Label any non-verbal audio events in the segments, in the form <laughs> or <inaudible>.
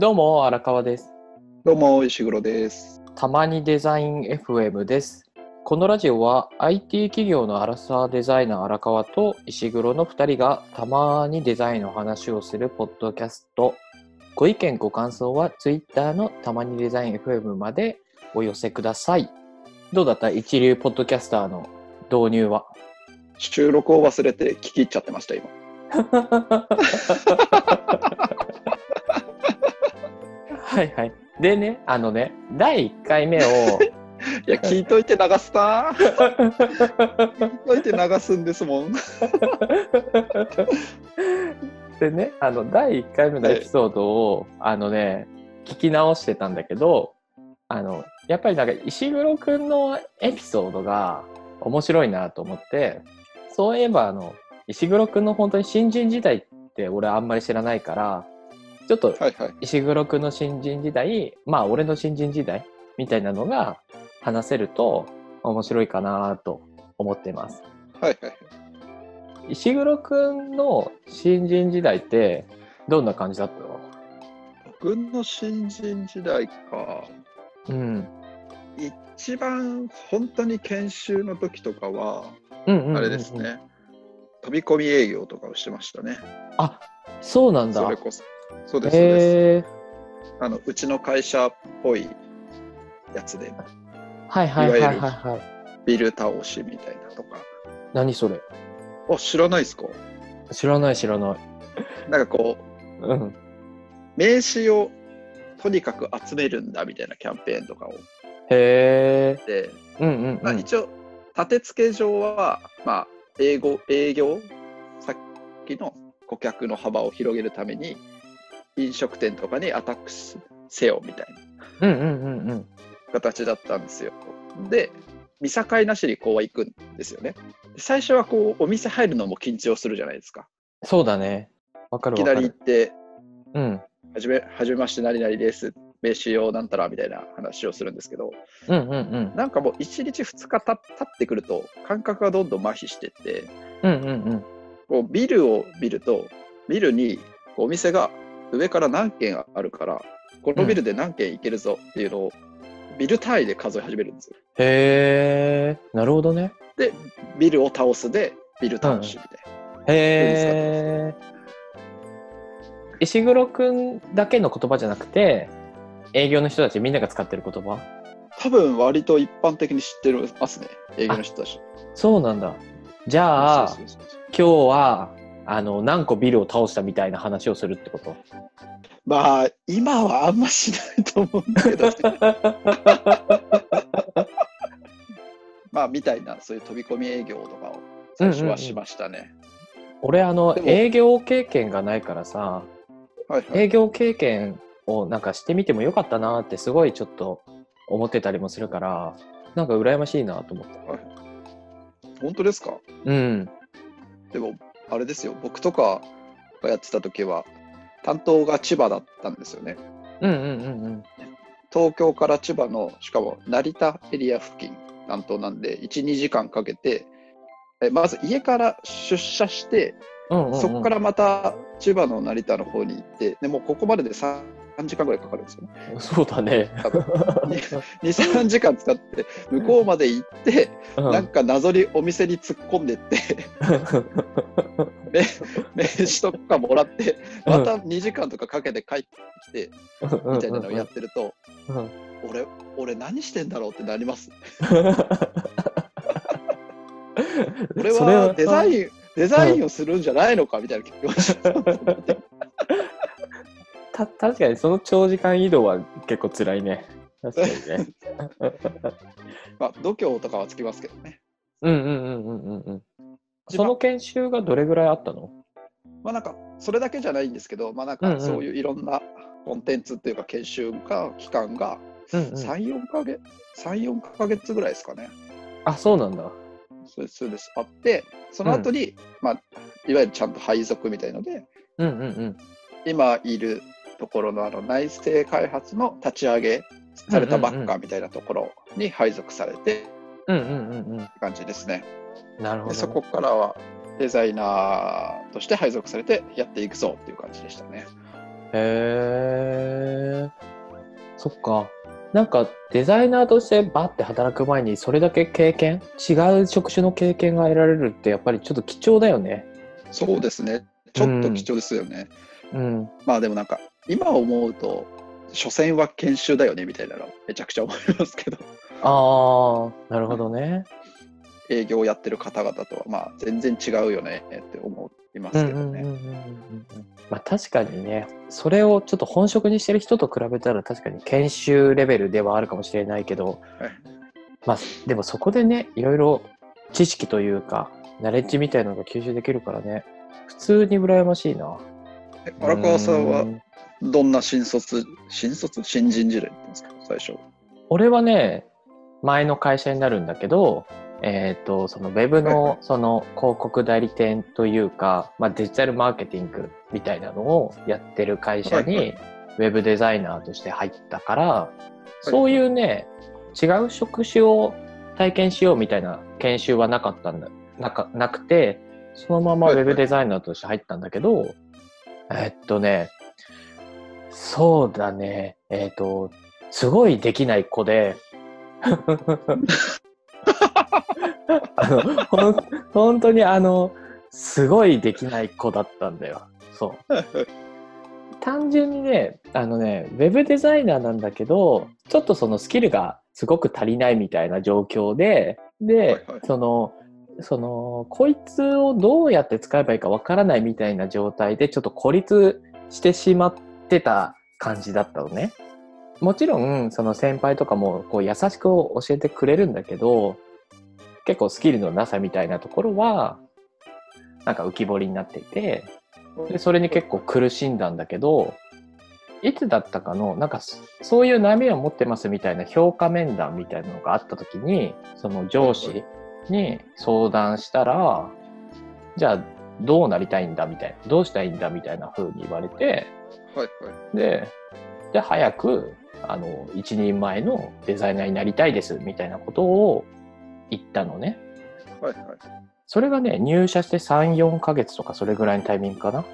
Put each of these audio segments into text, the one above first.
どうも、荒川です。どうも、石黒です。たまにデザイン FM です。このラジオは IT 企業のアラサーデザイナー荒川と石黒の2人がたまにデザインの話をするポッドキャスト。ご意見ご感想は Twitter のたまにデザイン FM までお寄せください。どうだった？一流ポッドキャスターの導入は？収録を忘れて聞き入っちゃってました、今。<laughs> はいはい。でね、あのね、第1回目を、<laughs> いや、聞いといて流すな。聞いといて流すんですもん。<laughs> でね、あの、第1回目のエピソードを、あのね、聞き直してたんだけど、あの、やっぱりなんか石黒くんのエピソードが面白いなと思って、そういえばあの、石黒くんの本当に新人時代って俺あんまり知らないから、ちょっとはいはい。石黒くんの新人時代、まあ俺の新人時代みたいなのが話せると面白いかなと思ってます。はいはい。石黒くんの新人時代ってどんな感じだったの？僕の新人時代か。うん。一番本当に研修の時とかは、うんあれです。ね。飛び込み営業とかをしてましたね。あそうなんだそれ。こそ。そうです、そうです。へえ。あの、うちの会社っぽいやつで、はいはいはいはいはい。ビル倒しみたいなとか。何それ？あ、知らないですか？知らない知らない。なんかこう、うん。名刺をとにかく集めるんだみたいなキャンペーンとかをへえ。で、うんうんまあ、うん。一応立て付け上は、まあ、英語営業先の顧客の幅を広げるために飲食店とかにアタックせよみたいなうんうんうんうん。形だったんですよ。で見境なしにこうは行くんですよね。で最初はこうお店入るのも緊張するじゃないですか。そうだね。わかるいきな。り行ってうん。「はじめはじめまして何々です」名刺をなんたらみたいな話をするんですけどうんうんうん。なんかもう1日2日た経ってくると感覚がどんどん麻痺してってうんうんうん。こうビルを見るとビルにお店が上から何軒あるからこのビルで何軒行けるぞっていうのをビル単位で数え始めるんですよ。へえ。なるほどね。でビルを倒すでビル倒しみたいな。へえ。石黒くんだけの言葉じゃなくて、営業の人たちみんなが使ってる言葉？多分割と一般的に知ってますね営業の人たち。そうなんだ。じゃあ、今日は、あの、何個ビルを倒したみたいな話をするってこと？まあ今はあんましないと思うんだけど <laughs> まあみたいなそういう飛び込み営業とかを最初はしましたね。俺、あの営業経験がないからさ、はいはい営業経験をなんかしてみてもよかったなってすごいちょっと思ってたりもするから、なんか羨ましいなと思った。本当ですか？うん。でも、あれですよ、僕とかがやってた時は、担当が千葉だったんですよね。うんうんうんうん。東京から千葉の、しかも成田エリア付近担当なんで、1、2時間かけて、えまず家から出社して、うんうんうん、そこからまた千葉の成田の方に行って、でもうここまでで 3, 3時間ぐらいかかるんですよね。<laughs> そうだね。多分。2、3時間使って、向こうまで行って、うん。なんか謎にお店に突っ込んでって、<laughs> 名刺とかもらって、また2時間とかかけて帰ってきて、みたいなのをやってると、うん。俺、俺何してんだろうってなります。<laughs> 俺はデザンイン、デザインをするんじゃないのかみたいな気持ちた確かにその長時間移動は結構辛いね。確かにね。<laughs> まあ、度胸とかはつきますけどね。うんうんうんうんうんうん。その研修がどれぐらいあったの？まあなんか、それだけじゃないんですけど、まあなんうんうんかそういういろんなコンテンツっていうか研修が、期間がうんうん。3、4ヶ月、3、4ヶ月ぐらいですかね。あ、そうなんだ。そうです、そうです。あって、その後に、まあ、いわゆるちゃんと配属みたいので、うんうんうん。今いるところのあの内製開発の立ち上げされたばっかみたいなところに配属されてうんうんうんうん。感じですね。なるほどそこからはデザイナーとして配属されてやっていくぞっていう感じでしたね。へえ。そっか。なんかデザイナーとしてバッて働く前にそれだけ経験？違う職種の経験が得られるってやっぱりちょっと貴重だよね。そうですね。ちょっと貴重ですよね。うん。まあでもなんか、今思うと、所詮は研修だよねみたいなのめちゃくちゃ思いますけど、ああ、なるほどね。営業をやってる方々とはまあ全然違うよねって思いますけどね。まあ確かにね、それをちょっと本職にしてる人と比べたら確かに研修レベルではあるかもしれないけど、はいまあでもそこでね、いろいろ知識というか、ナレッジみたいなのが吸収できるからね、普通に羨ましいな。え荒川さんはうんどんな新卒、新卒？新人事例って言うんですか、最初。俺はね、前の会社になるんだけど、えっ、と、そのウェブのその広告代理店というか、まあ、デジタルマーケティングみたいなのをやってる会社にウェブデザイナーとして入ったから、そういうね、違う職種を体験しようみたいな研修はなかったんだ、なかなくて、そのままウェブデザイナーとして入ったんだけど、えっとね、そうだね、えっと、すごいできない子で、<laughs> あのほん本当にあの、すごいできない子だったんだよ。そう。単純にね、あのね、ウェブデザイナーなんだけど、ちょっとそのスキルがすごく足りないみたいな状況で、で、はいはいその、その、こいつをどうやって使えばいいかわからないみたいな状態で、ちょっと孤立してしまってた感じだったのね。もちろん、その先輩とかもこう優しく教えてくれるんだけど、結構スキルのなさみたいなところは、なんか浮き彫りになっていて、でそれに結構苦しんだんだけど、いつだったかの、なんかそういう悩みを持ってますみたいな評価面談みたいなのがあった時に、その上司に相談したら、じゃあどうなりたいんだみたいな、どうしたいいんだみたいな風に言われて、はいはい。で、じゃあ早く、あの、一人前のデザイナーになりたいですみたいなことを言ったのね。はいはい。それがね、入社して3、4ヶ月とかそれぐらいのタイミングかな。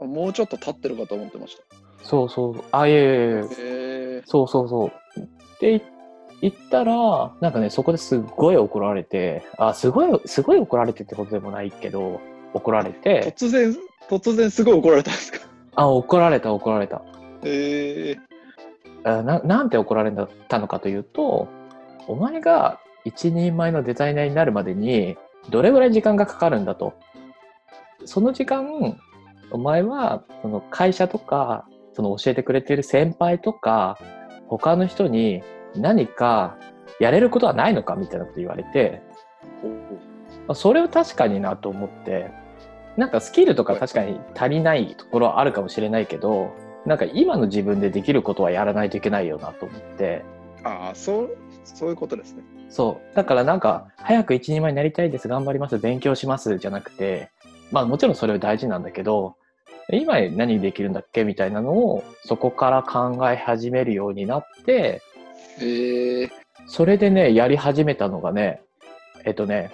あもうちょっと経ってるかと思ってました。そうそう。あ、いえいえいえ。へえそうそうそう。って言ったら、なんかね、そこですっごい怒られて、あ、すごい、すごい怒られてってことでもないけど、怒られて、突然、突然すごい怒られたんですか？あ、怒られた、怒られた。へえあななんて怒られたのかというと、お前が一人前のデザイナーになるまでに、どれぐらい時間がかかるんだと。その時間、お前は、その会社とか、その教えてくれてる先輩とか、他の人に何かやれることはないのかみたいなこと言われて、それを確かになと思って、なんかスキルとか確かに足りないところはあるかもしれないけど、なんか今の自分でできることはやらないといけないよなと思って、ああ、そう、そういうことですね。そう。だからなんか、早く一人前になりたいです、頑張ります、勉強します、じゃなくて、まあもちろんそれは大事なんだけど、今何できるんだっけみたいなのを、そこから考え始めるようになって、へえそれでね、やり始めたのがね、えっとね、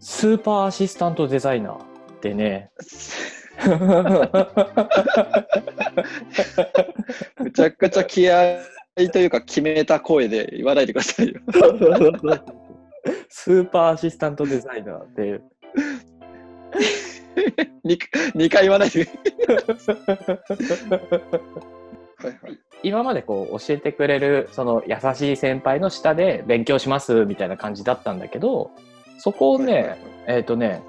スーパーアシスタントデザイナーでね、<laughs> めちゃくちゃ気合いというか決めた声で言わないでくださいよ。<laughs> スーパーアシスタントデザイナーで、2, 二回言わないで。はいはい。今までこう教えてくれるその優しい先輩の下で勉強しますみたいな感じだったんだけどそこをね、はいはいはいえっ、とね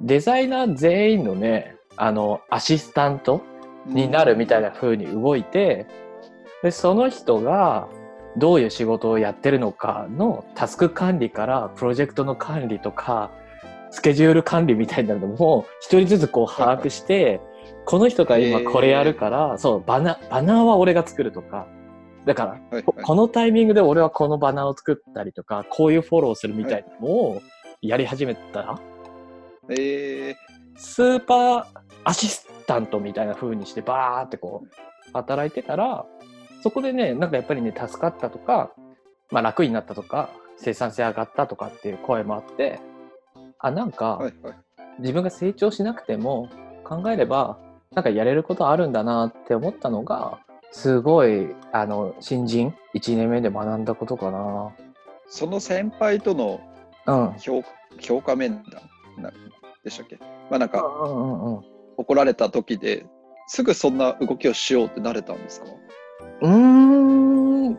デザイナー全員のねあのアシスタントになるみたいな風に動いてでその人がどういう仕事をやってるのかのタスク管理からプロジェクトの管理とかスケジュール管理みたいなのも一人ずつこう把握して、この人が今これやるから、そうバナバナーは俺が作るとか。だから、このタイミングで俺はこのバナーを作ったりとかこういうフォローするみたいなのをやり始めたら、えー、スーパーアシスタントみたいな風にしてバーってこう働いてたらそこでねなんかやっぱりね助かったとか、まあ、楽になったとか生産性上がったとかっていう声もあってあなんかはいはい。自分が成長しなくても考えればなんかやれることあるんだなって思ったのが、すごい、あの、新人1年目で学んだことかな。その先輩とのうん。評評価面談なでしたっけ？まあなんか。怒られた時ですぐそんな動きをしようってなれたんですか？うーん。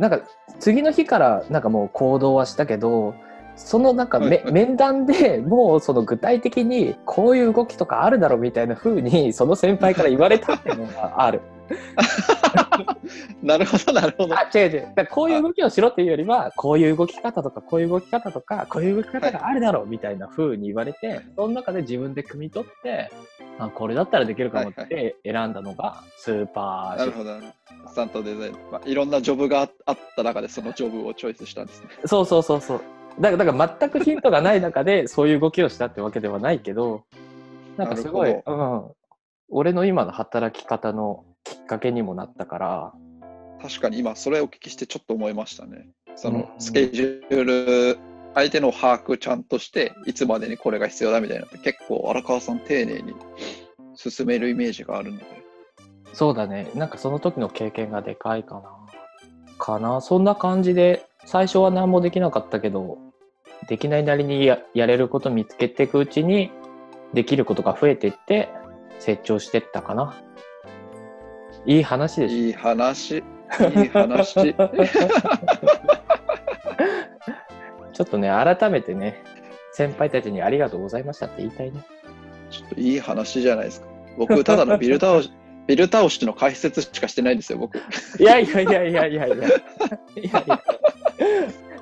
なんか、次の日からなんかもう行動はしたけど、そのなんかめ、はいはい面談でもうその具体的にこういう動きとかあるだろうみたいな風にその先輩から言われたっていうのがある。<laughs> <laughs> なるほどなるほど。あ、違う違う。だこういう動きをしろっていうよりは、こういう動き方とか、こういう動き方とか、こういう動き方があるだろうみたいな風に言われて、その中で自分で汲み取って、あこれだったらできるかもって選んだのがスーパーなるほど。スタントデザイン、まあ、いろんなジョブがああった中でそのジョブをチョイスしたんですね。そうそうそうそう。だからだから全くヒントがない中でそういう動きをしたってわけではないけど、なんかすごい、うん、俺の今の働き方のきっかけにもなったから、確かに今それをお聞きしてちょっと思いましたね。そのうんスケジュール、相手の把握ちゃんとして、いつまでにこれが必要だみたいなのって結構荒川さん丁寧に進めるイメージがあるので。そうだね、なんかその時の経験がでかいかな。かな、そんな感じで、最初は何もできなかったけど、できないなりにややれること見つけていくうちに、できることが増えていって、成長していったかな。いい話でしょ。いい話、いい話。<laughs> ちょっとね、改めてね、先輩たちにありがとうございましたって言いたいね。ちょっといい話じゃないですか。僕、ただのビル倒し、<laughs> ビル倒しの解説しかしてないんですよ、僕。いやいやいやいやいやいや。いやいや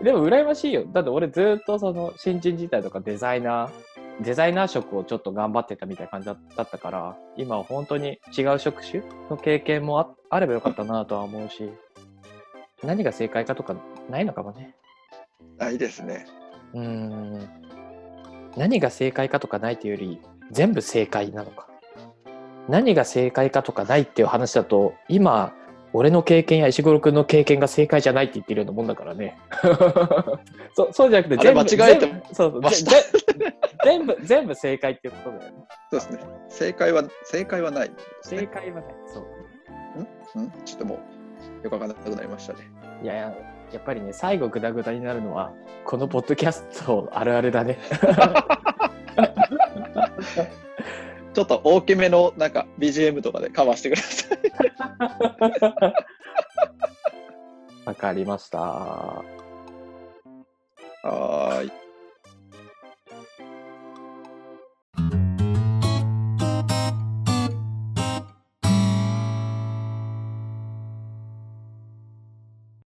でも羨ましいよ。だって俺ずっとその新人時代とかデザイナー、デザイナー職をちょっと頑張ってたみたいな感じだったから、今は本当に違う職種の経験もああればよかったなとは思うし、何が正解かとかないのかもね。あ、いいですね。うーん。何が正解かとかないというより、全部正解なのか。何が正解かとかないっていう話だと、今、俺の経験や石黒君の経験が正解じゃないって言ってるようなもんだからね。<laughs> そそうじゃなくてあれ間違えて全部そうそ全部、全部正解っていうことだよね。そうですね。正解は、正解はないです正ね。解はね、そう。うん？ちょっともう、よくわかんなくなりましたね。いやいや、やっぱりね、最後グダグダになるのは、このポッドキャストあるあるだね。<laughs> ちょっと大きめの、なんか、BGM とかでカバーしてください。<laughs> わかりました。はーい。